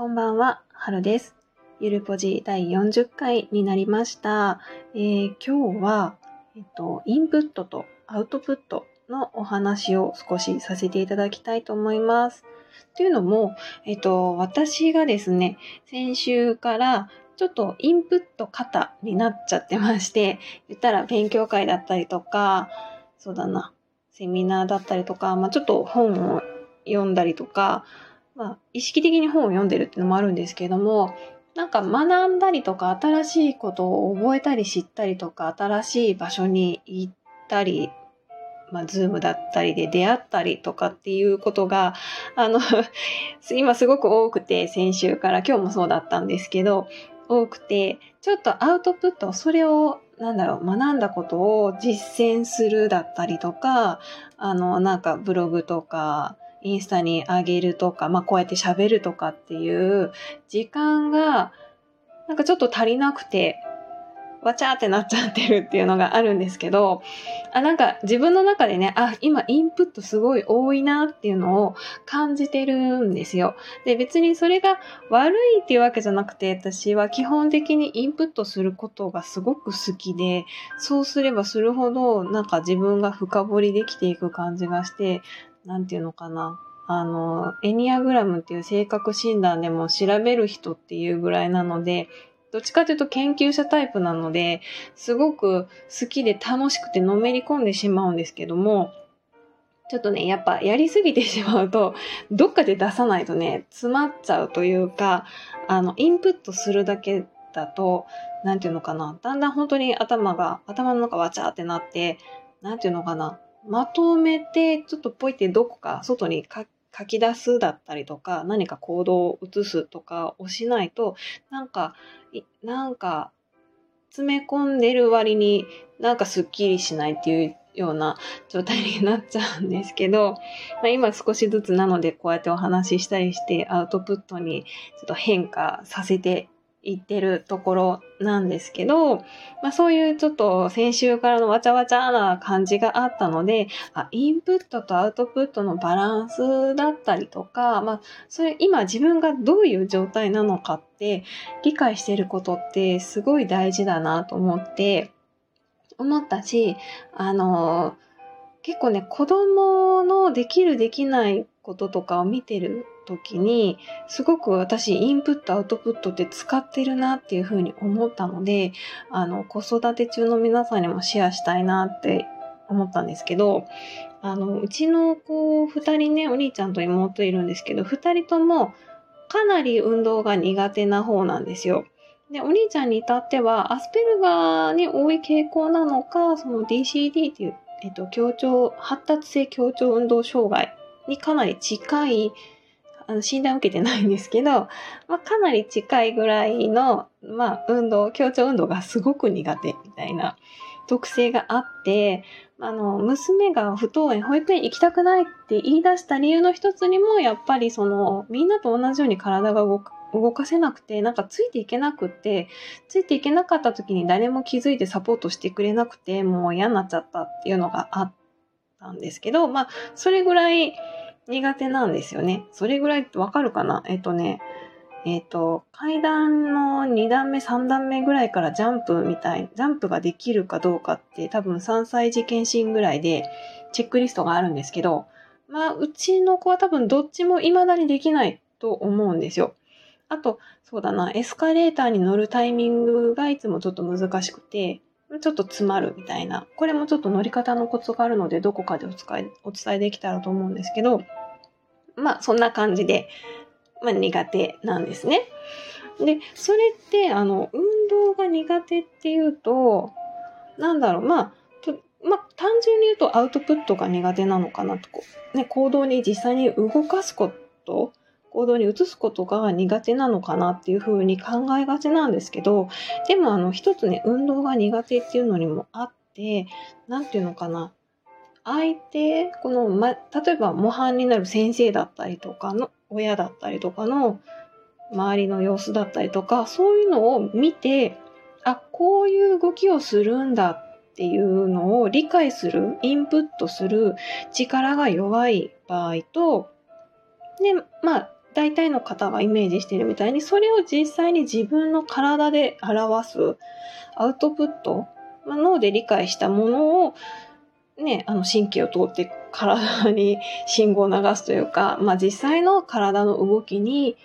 こんばんは、はるです。ゆるぽじ第40回になりました。えー今日は、えっと、インプットとアウトプットのお話を少しさせていただきたいと思います。というのも、えっと、私がですね、先週からちょっとインプット型になっちゃってまして、言ったら勉強会だったりとか、そうだな、セミナーだったりとか、まあちょっと本を読んだりとか、まあ意識的に本を読んでるっていうのもあるんですけれども、なんか学んだりとか、新しいことを覚えたり知ったりとか、新しい場所に行ったり、まあ、ズームだったりで出会ったりとかっていうことが、あの、今すごく多くて、先週から今日もそうだったんですけど、多くて、ちょっとアウトプット、それを、なんだろう、学んだことを実践するだったりとか、あの、なんかブログとか、インスタに上げるとか、まあこうやって喋るとかっていう時間が、なんかちょっと足りなくて、わちゃーってなっちゃってるっていうのがあるんですけど、あ、なんか自分の中でね、あ、今インプットすごい多いなっていうのを感じてるんですよ。で、別にそれが悪いっていうわけじゃなくて、私は基本的にインプットすることがすごく好きで、そうすればするほど、なんか自分が深掘りできていく感じがして、なんていうのかな。あの、エニアグラムっていう性格診断でも調べる人っていうぐらいなので、どっちかというと研究者タイプなので、すごく好きで楽しくてのめり込んでしまうんですけども、ちょっとね、やっぱやりすぎてしまうと、どっかで出さないとね、詰まっちゃうというか、あの、インプットするだけだと、なんていうのかな、だんだん本当に頭が、頭の中わちゃーってなって、なんていうのかな、まとめて、ちょっとポイってどこか外に書き出すだったりとか、何か行動を移すとかをしないと、なんか、なんか、詰め込んでる割になんかスッキリしないっていうような状態になっちゃうんですけど、まあ、今少しずつなのでこうやってお話ししたりしてアウトプットにちょっと変化させていってるところなんですけど、まあそういうちょっと先週からのわちゃわちゃな感じがあったので、あインプットとアウトプットのバランスだったりとか、まあそれ今自分がどういう状態なのかって理解してることってすごい大事だなと思って思ったし、あの結構ね、子供のできるできないこととかを見てる時に、すごく私、インプット、アウトプットって使ってるなっていうふうに思ったので、あの、子育て中の皆さんにもシェアしたいなって思ったんですけど、あの、うちの子二人ね、お兄ちゃんと妹いるんですけど、二人ともかなり運動が苦手な方なんですよ。で、お兄ちゃんに至っては、アスペルガーに多い傾向なのか、その DCD っていう、えっと、協調、発達性協調運動障害にかなり近い、あの診断を受けてないんですけど、まあ、かなり近いぐらいの、まあ、運動、協調運動がすごく苦手みたいな特性があって、あの、娘が不登園、保育園行きたくないって言い出した理由の一つにも、やっぱりその、みんなと同じように体が動く動かせなくて、なんかついていけなくって、ついていけなかった時に誰も気づいてサポートしてくれなくて、もう嫌になっちゃったっていうのがあったんですけど、まあ、それぐらい苦手なんですよね。それぐらいわかるかな？えっとね、えっと、階段の2段目、3段目ぐらいからジャンプみたい、ジャンプができるかどうかって多分3歳児検診ぐらいでチェックリストがあるんですけど、まあ、うちの子は多分どっちも未だにできないと思うんですよ。あと、そうだな、エスカレーターに乗るタイミングがいつもちょっと難しくて、ちょっと詰まるみたいな。これもちょっと乗り方のコツがあるので、どこかでお使いお伝えできたらと思うんですけど、まあ、そんな感じで、まあ、苦手なんですね。で、それって、あの、運動が苦手っていうと、なんだろう、まあ、まあ、単純に言うとアウトプットが苦手なのかなとこ、ね、行動に実際に動かすこと、行動に移すことが苦手なのかなっていうふうに考えがちなんですけど、でもあの一つね、運動が苦手っていうのにもあって、なんていうのかな、相手、この、ま、例えば模範になる先生だったりとかの、親だったりとかの周りの様子だったりとか、そういうのを見て、あ、こういう動きをするんだっていうのを理解する、インプットする力が弱い場合と、で、まあ、大体の方がイメージしてるみたいに、それを実際に自分の体で表すアウトプット、ま、脳で理解したものを、ね、あの神経を通って体に信号を流すというか、まあ実際の体の動きに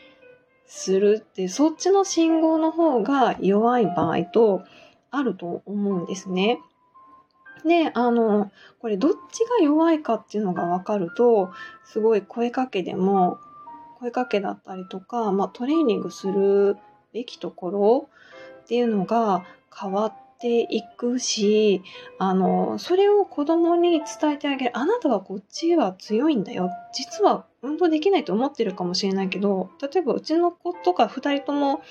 するって、そっちの信号の方が弱い場合とあると思うんですね。で、あの、これどっちが弱いかっていうのがわかると、すごい声かけでも、声かけだったりとか、まあトレーニングするべきところっていうのが変わっていくし、あの、それを子供に伝えてあげる。あなたはこっちは強いんだよ。実は運動できないと思ってるかもしれないけど、例えばうちの子とか二人とも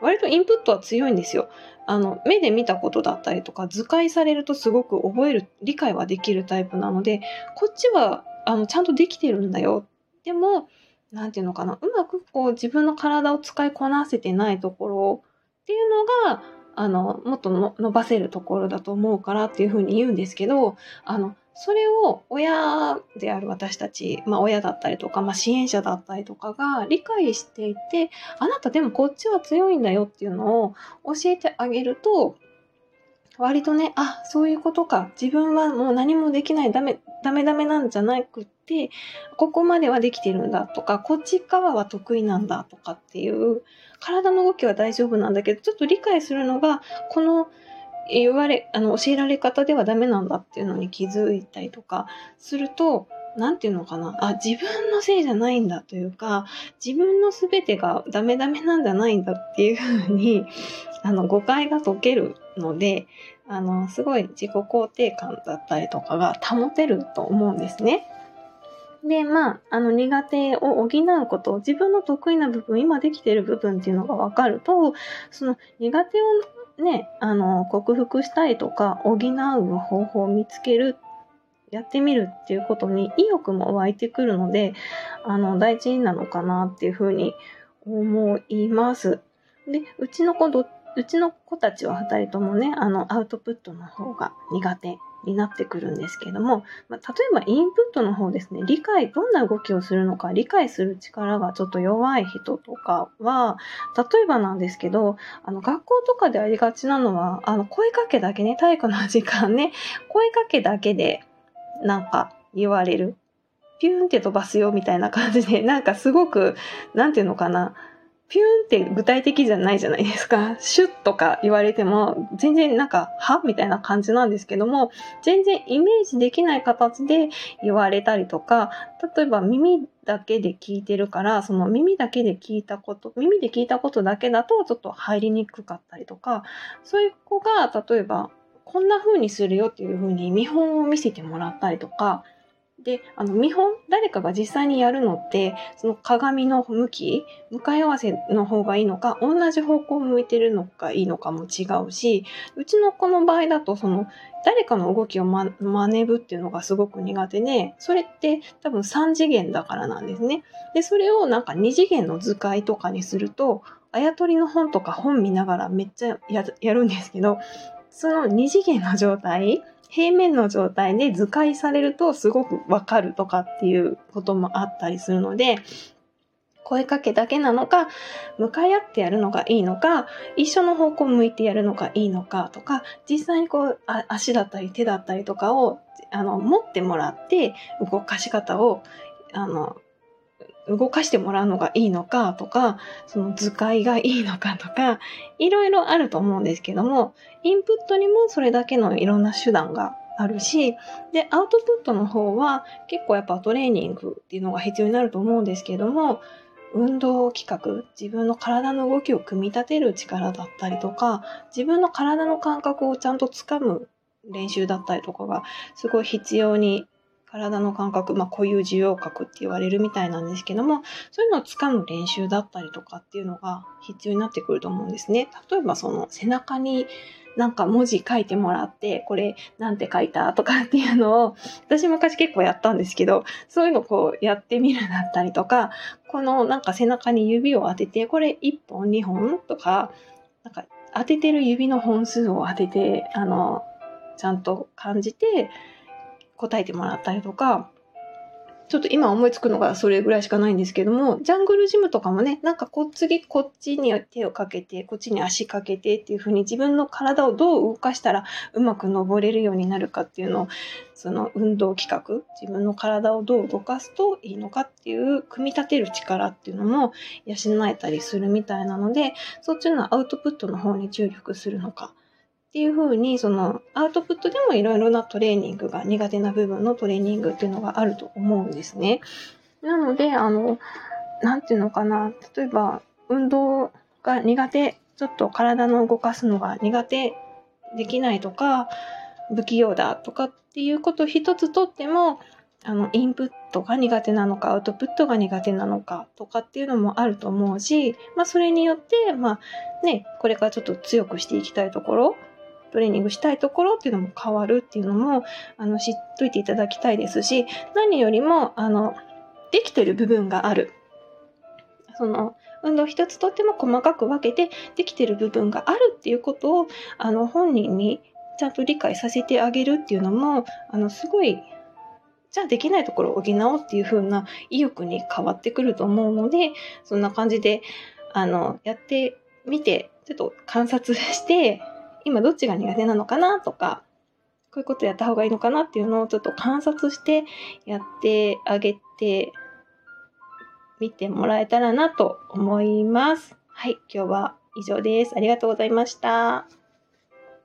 割とインプットは強いんですよ。あの、目で見たことだったりとか、図解されるとすごく覚える、理解はできるタイプなので、こっちは、あの、ちゃんとできてるんだよ。でも、なんていうのかな、うまくこう自分の体を使いこなせてないところっていうのが、あの、もっとの伸ばせるところだと思うからっていうふうに言うんですけど、あの、それを親である私たち、まあ親だったりとか、まあ支援者だったりとかが理解していて、あなたでもこっちは強いんだよっていうのを教えてあげると、割とね、あ、そういうことか。自分はもう何もできない、ダメ、ダメダメなんじゃなくって、ここまではできてるんだとか、こっち側は得意なんだとかっていう、体の動きは大丈夫なんだけど、ちょっと理解するのが、この言われ、あの、教えられ方ではダメなんだっていうのに気づいたりとかすると、なんていうのかな。あ、自分のせいじゃないんだというか、自分の全てがダメダメなんじゃないんだっていうふうに、あの、誤解が解けるので、あの、すごい自己肯定感だったりとかが保てると思うんですね。で、まあ、あの、苦手を補うこと、自分の得意な部分、今できてる部分っていうのが分かると、その苦手をね、あの、克服したいとか、補う方法を見つける、やってみるっていうことに意欲も湧いてくるので、あの、大事なのかなっていうふうに思います。で、うちの子ど、うちの子たちは二人ともね、あの、アウトプットの方が苦手になってくるんですけども、まあ、例えばインプットの方ですね、理解、どんな動きをするのか理解する力がちょっと弱い人とかは、例えばなんですけど、あの、学校とかでありがちなのは、あの、声かけだけね、体育の時間ね、声かけだけで、なんか言われる。ピューンって飛ばすよみたいな感じで、なんかすごく、なんていうのかな、ピューンって具体的じゃないじゃないですか。シュッとか言われても、全然なんか、は？みたいな感じなんですけども、全然イメージできない形で言われたりとか、例えば耳だけで聞いてるから、その耳だけで聞いたこと、耳で聞いたことだけだとちょっと入りにくかったりとか、そういう子が、例えば、こんな風にするよっていう風に見本を見せてもらったりとか、で、あの、見本、誰かが実際にやるのって、その鏡の向き、向かい合わせの方がいいのか、同じ方向を向いてるのがいいのかも違うし、うちの子の場合だと、その、誰かの動きを、ま、真似ぶっていうのがすごく苦手で、それって多分3次元だからなんですね。で、それをなんか2次元の図解とかにすると、あやとりの本とか本見ながらめっちゃややるんですけど、その2次元の状態、平面の状態で図解されるとすごくわかるとかっていうこともあったりするので、声かけだけなのか、向かい合ってやるのがいいのか、一緒の方向向いてやるのがいいのかとか、実際にこう、足だったり手だったりとかを、あの、持ってもらって、動かし方を、あの、動かしてもらうのがいいのかとか、その図解がいいのかとか、いろいろあると思うんですけども、インプットにもそれだけのいろんな手段があるし、で、アウトプットの方は結構やっぱトレーニングっていうのが必要になると思うんですけども、運動企画、自分の体の動きを組み立てる力だったりとか、自分の体の感覚をちゃんとつかむ練習だったりとかがすごい必要に体の感覚、まあ、固有受容覚って言われるみたいなんですけども、そういうのをつかむ練習だったりとかっていうのが必要になってくると思うんですね。例えばその背中になんか文字書いてもらって、これなんて書いたとかっていうのを、私昔結構やったんですけど、そういうのこうやってみるだったりとか、このなんか背中に指を当てて、これ1本2本とか、なんか当ててる指の本数を当てて、あの、ちゃんと感じて、答えてもらったりとか、ちょっと今思いつくのがそれぐらいしかないんですけども、ジャングルジムとかもね、なんかこう次こっちに手をかけて、こっちに足かけてっていう風に自分の体をどう動かしたらうまく登れるようになるかっていうのを、その運動企画、自分の体をどう動かすといいのかっていう組み立てる力っていうのも養えたりするみたいなので、そっちのアウトプットの方に注力するのか。っていうふうに、そのアウトプットでもいろいろなトレーニングが苦手な部分のトレーニングっていうのがあると思うんですね。なので、あの、なんていうのかな、例えば運動が苦手、ちょっと体の動かすのが苦手、できないとか、不器用だとかっていうこと一つとっても、あの、インプットが苦手なのか、アウトプットが苦手なのかとかっていうのもあると思うし、まあ、それによって、まあ、ね、これからちょっと強くしていきたいところトレーニングしたいところっていうのも変わるっていうのも、あの、知っといていただきたいですし、何よりも、あの、できてる部分がある。その、運動一つとっても細かく分けてできてる部分があるっていうことを、あの、本人にちゃんと理解させてあげるっていうのも、あの、すごい、じゃあできないところを補おうっていう風な意欲に変わってくると思うので、そんな感じで、あの、やってみて、ちょっと観察して、今どっちが苦手なのかなとか、こういうことやった方がいいのかなっていうのをちょっと観察してやってあげてみてもらえたらなと思います。はい、今日は以上です。ありがとうございました。